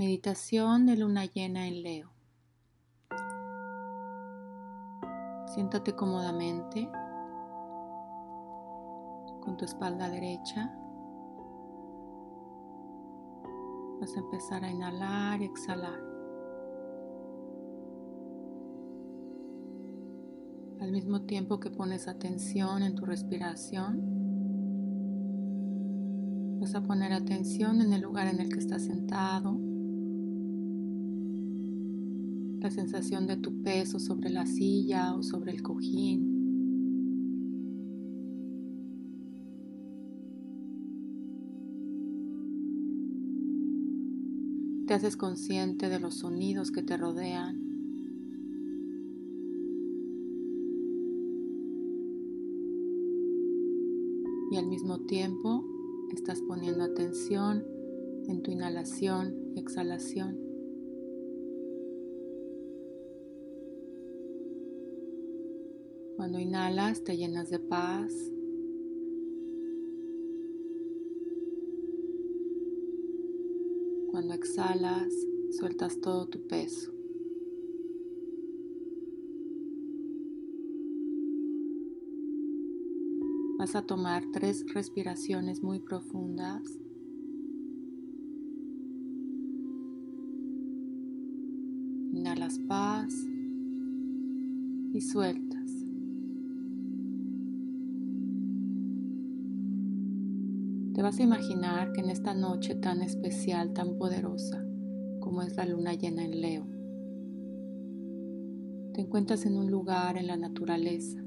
Meditación de luna llena en Leo. Siéntate cómodamente con tu espalda derecha. Vas a empezar a inhalar y exhalar. Al mismo tiempo que pones atención en tu respiración, vas a poner atención en el lugar en el que estás sentado la sensación de tu peso sobre la silla o sobre el cojín. Te haces consciente de los sonidos que te rodean. Y al mismo tiempo estás poniendo atención en tu inhalación y exhalación. Cuando inhalas te llenas de paz. Cuando exhalas sueltas todo tu peso. Vas a tomar tres respiraciones muy profundas. Inhalas paz y sueltas. Te vas a imaginar que en esta noche tan especial, tan poderosa, como es la luna llena en Leo, te encuentras en un lugar en la naturaleza.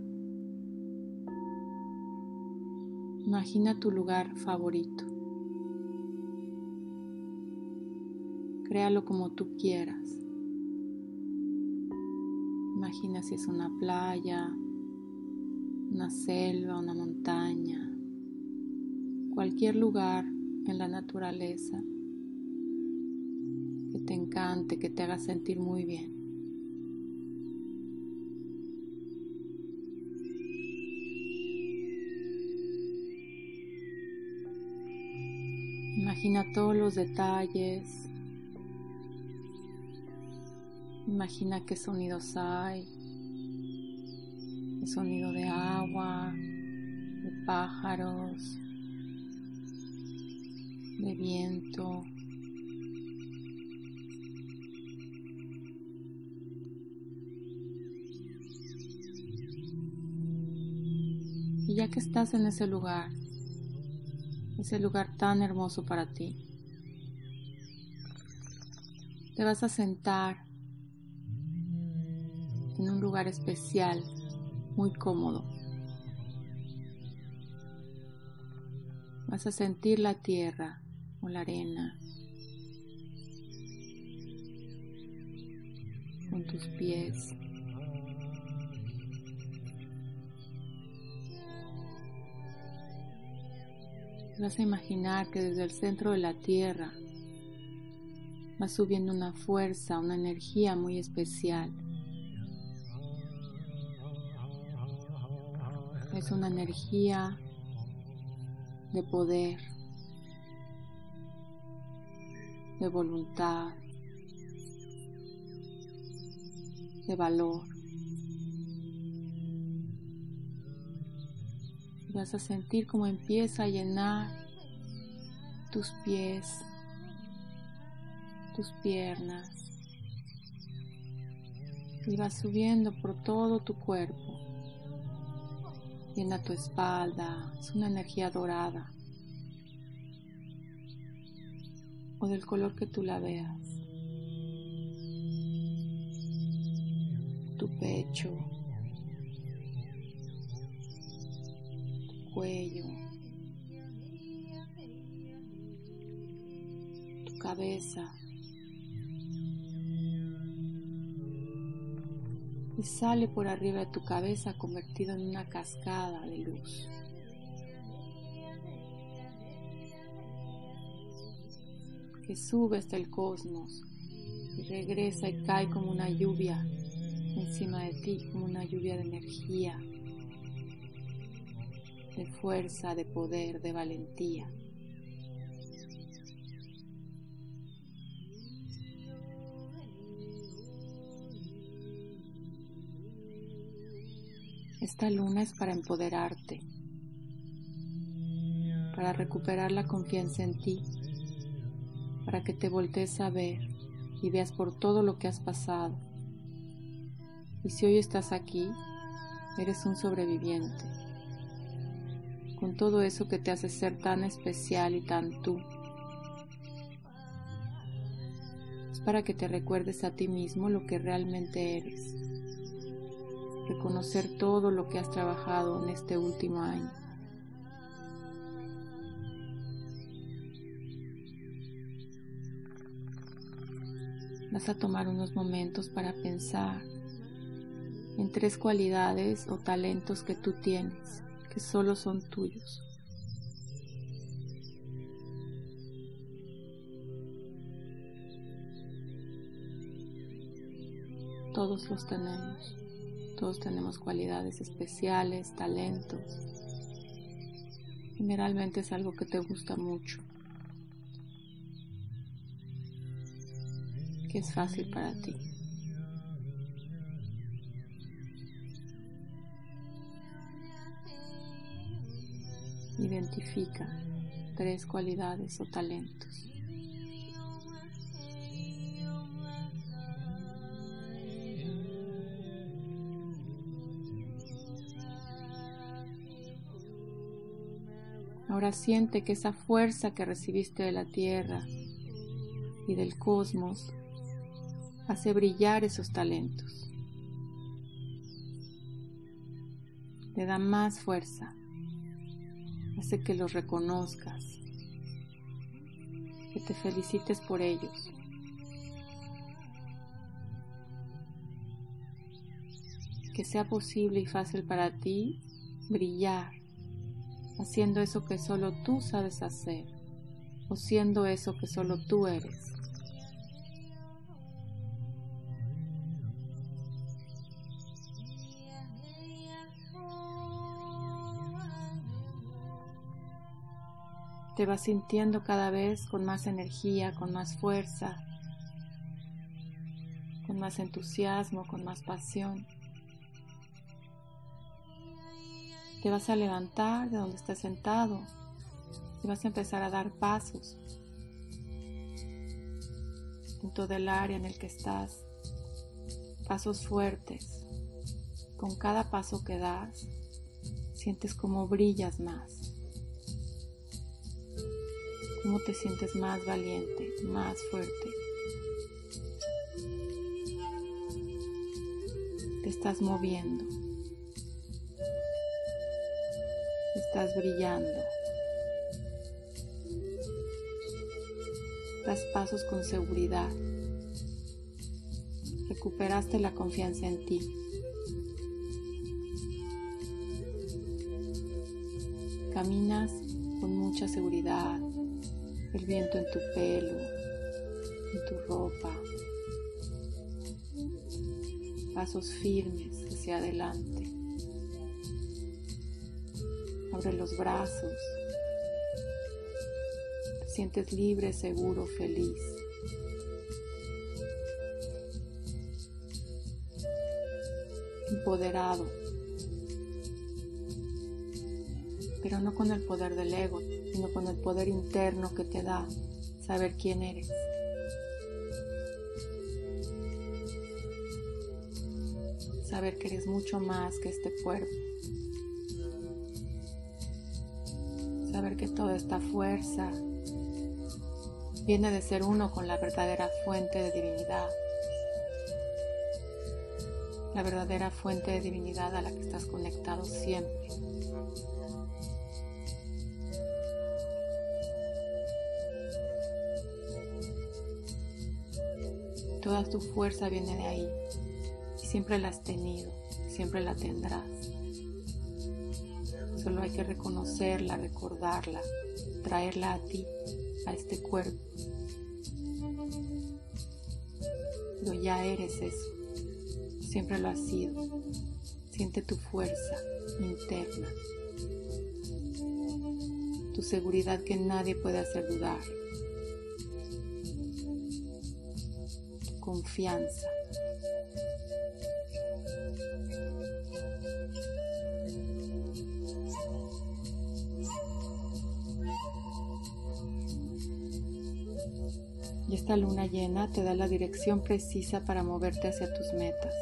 Imagina tu lugar favorito. Créalo como tú quieras. Imagina si es una playa, una selva, una montaña, cualquier lugar en la naturaleza que te encante, que te haga sentir muy bien. Imagina todos los detalles. Imagina qué sonidos hay. El sonido de agua, de pájaros, de viento. Y ya que estás en ese lugar, ese lugar tan hermoso para ti, te vas a sentar en un lugar especial, muy cómodo. Vas a sentir la tierra o la arena con tus pies. Vas a imaginar que desde el centro de la tierra va subiendo una fuerza, una energía muy especial. Es una energía de poder, de voluntad, de valor. Vas a sentir cómo empieza a llenar tus pies, tus piernas. Y va subiendo por todo tu cuerpo. Llena tu espalda, es una energía dorada. O del color que tú la veas. Tu pecho, tu cuello, tu cabeza. Y sale por arriba de tu cabeza convertido en una cascada de luz. que sube hasta el cosmos y regresa y cae como una lluvia encima de ti, como una lluvia de energía, de fuerza, de poder, de valentía. Esta luna es para empoderarte, para recuperar la confianza en ti para que te voltees a ver y veas por todo lo que has pasado. Y si hoy estás aquí, eres un sobreviviente, con todo eso que te hace ser tan especial y tan tú. Es para que te recuerdes a ti mismo lo que realmente eres reconocer todo lo que has trabajado en este último año. Vas a tomar unos momentos para pensar en tres cualidades o talentos que tú tienes, que solo son tuyos. Todos los tenemos. Todos tenemos cualidades especiales, talentos. Generalmente es algo que te gusta mucho, que es fácil para ti. Identifica tres cualidades o talentos. Ahora siente que esa fuerza que recibiste de la tierra y del cosmos hace brillar esos talentos. Te da más fuerza, hace que los reconozcas, que te felicites por ellos. Que sea posible y fácil para ti brillar haciendo eso que solo tú sabes hacer o siendo eso que solo tú eres. Te vas sintiendo cada vez con más energía, con más fuerza, con más entusiasmo, con más pasión. Te vas a levantar de donde estás sentado y vas a empezar a dar pasos en todo el área en el que estás. Pasos fuertes. Con cada paso que das, sientes como brillas más. Cómo te sientes más valiente, más fuerte. Te estás moviendo. estás brillando. Das pasos con seguridad. Recuperaste la confianza en ti. Caminas con mucha seguridad, el viento en tu pelo, en tu ropa, pasos firmes hacia adelante. Abre los brazos. Te sientes libre, seguro, feliz. Empoderado. Pero no con el poder del ego, sino con el poder interno que te da saber quién eres. Saber que eres mucho más que este cuerpo. saber que toda esta fuerza viene de ser uno con la verdadera fuente de divinidad, la verdadera fuente de divinidad a la que estás conectado siempre. Toda tu fuerza viene de ahí y siempre la has tenido, siempre la tendrás. Solo hay que reconocerla, recordarla, traerla a ti, a este cuerpo. Pero ya eres eso, siempre lo has sido. Siente tu fuerza interna, tu seguridad que nadie puede hacer dudar, confianza. Y esta luna llena te da la dirección precisa para moverte hacia tus metas.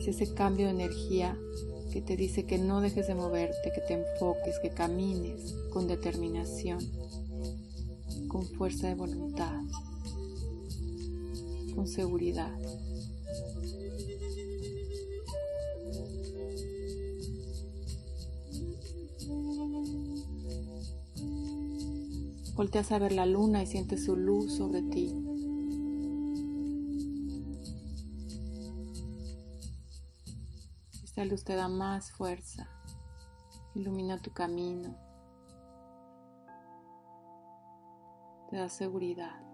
Es ese cambio de energía que te dice que no dejes de moverte, que te enfoques, que camines con determinación, con fuerza de voluntad seguridad. Volteas a ver la luna y sientes su luz sobre ti. Esta luz te da más fuerza, ilumina tu camino, te da seguridad.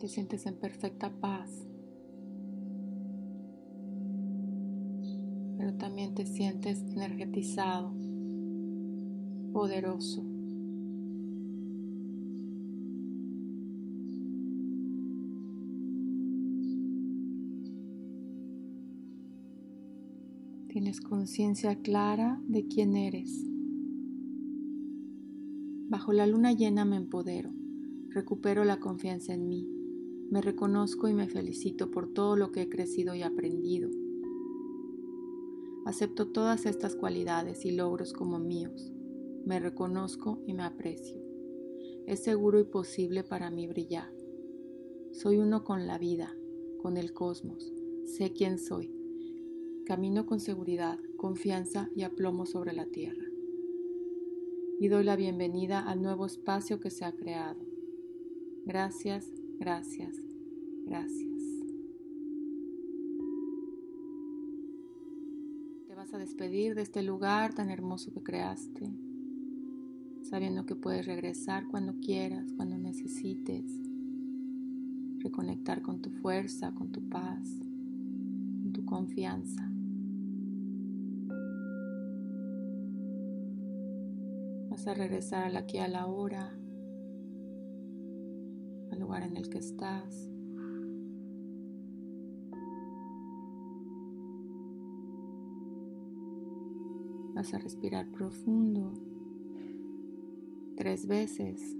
Te sientes en perfecta paz. pero también te sientes energetizado, poderoso. Tienes conciencia clara de quién eres. Bajo la luna llena me empodero, recupero la confianza en mí, me reconozco y me felicito por todo lo que he crecido y aprendido Acepto todas estas cualidades y logros como míos. Me reconozco y me aprecio. Es seguro y posible para mí brillar. Soy uno con la vida, con el cosmos. Sé quién soy. Camino con seguridad, confianza y aplomo sobre la tierra. Y doy la bienvenida al nuevo espacio que se ha creado. Gracias, gracias, gracias. a despedir de este lugar tan hermoso que creaste, sabiendo que puedes regresar cuando quieras, cuando necesites, reconectar con tu fuerza, con tu paz, con tu confianza. Vas a regresar al aquí a la hora, al lugar en el que estás. Vas a respirar profundo tres veces.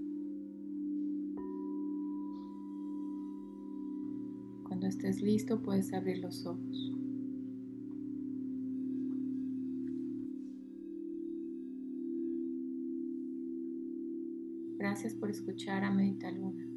Cuando estés listo puedes abrir los ojos. Gracias por escuchar a Medita Luna.